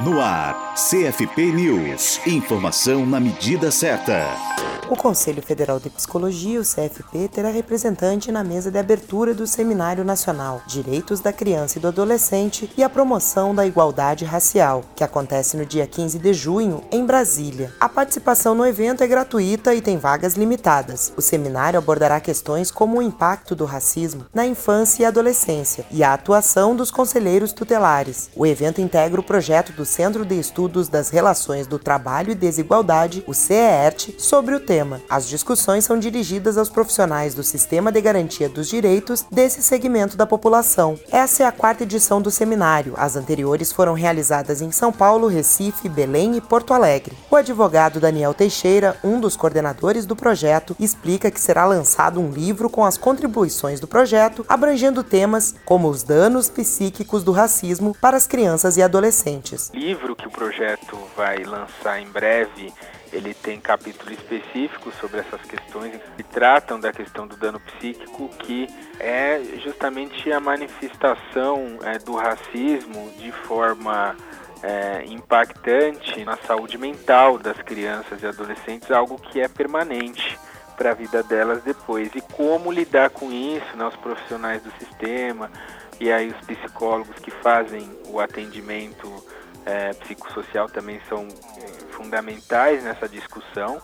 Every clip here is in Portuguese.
No ar, CFP News. Informação na medida certa. O Conselho Federal de Psicologia, o CFP, terá representante na mesa de abertura do Seminário Nacional Direitos da Criança e do Adolescente e a Promoção da Igualdade Racial, que acontece no dia 15 de junho, em Brasília. A participação no evento é gratuita e tem vagas limitadas. O seminário abordará questões como o impacto do racismo na infância e adolescência e a atuação dos conselheiros tutelares. O evento integra o projeto do Centro de Estudos das Relações do Trabalho e Desigualdade, o CEERT, sobre o tema. As discussões são dirigidas aos profissionais do Sistema de Garantia dos Direitos desse segmento da população. Essa é a quarta edição do seminário. As anteriores foram realizadas em São Paulo, Recife, Belém e Porto Alegre. O advogado Daniel Teixeira, um dos coordenadores do projeto, explica que será lançado um livro com as contribuições do projeto, abrangendo temas como os danos psíquicos do racismo para as crianças e adolescentes. Livro que o projeto vai lançar em breve ele tem capítulo específico sobre essas questões que tratam da questão do dano psíquico, que é justamente a manifestação é, do racismo de forma é, impactante na saúde mental das crianças e adolescentes, algo que é permanente para a vida delas depois. E como lidar com isso, né, os profissionais do sistema e aí os psicólogos que fazem o atendimento é, psicossocial também são fundamentais nessa discussão.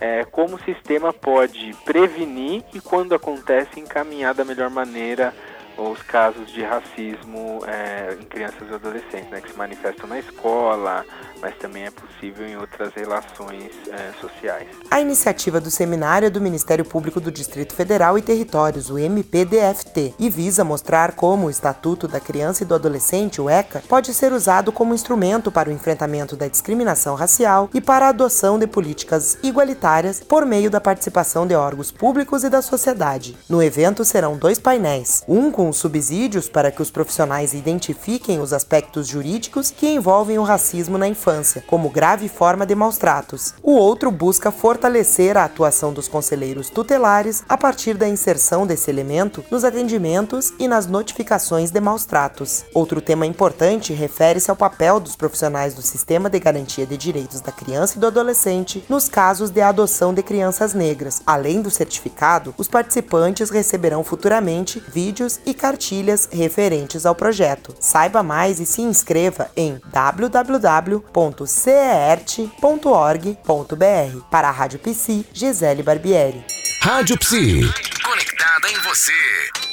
É, como o sistema pode prevenir e, quando acontece, encaminhar da melhor maneira os casos de racismo é, em crianças e adolescentes, né, que se manifestam na escola, mas também é possível em outras relações é, sociais. A iniciativa do seminário é do Ministério Público do Distrito Federal e Territórios, o MPDFT, e visa mostrar como o Estatuto da Criança e do Adolescente, o ECA, pode ser usado como instrumento para o enfrentamento da discriminação racial e para a adoção de políticas igualitárias por meio da participação de órgãos públicos e da sociedade. No evento serão dois painéis, um com subsídios para que os profissionais identifiquem os aspectos jurídicos que envolvem o racismo na infância infância, como grave forma de maus tratos. O outro busca fortalecer a atuação dos conselheiros tutelares a partir da inserção desse elemento nos atendimentos e nas notificações de maus tratos. Outro tema importante refere-se ao papel dos profissionais do Sistema de Garantia de Direitos da Criança e do Adolescente nos casos de adoção de crianças negras. Além do certificado, os participantes receberão futuramente vídeos e cartilhas referentes ao projeto. Saiba mais e se inscreva em www www.ceert.org.br. Para a Rádio Psi, Gisele Barbieri. Rádio Psi. Conectada em você.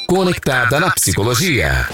Conectada na psicologia.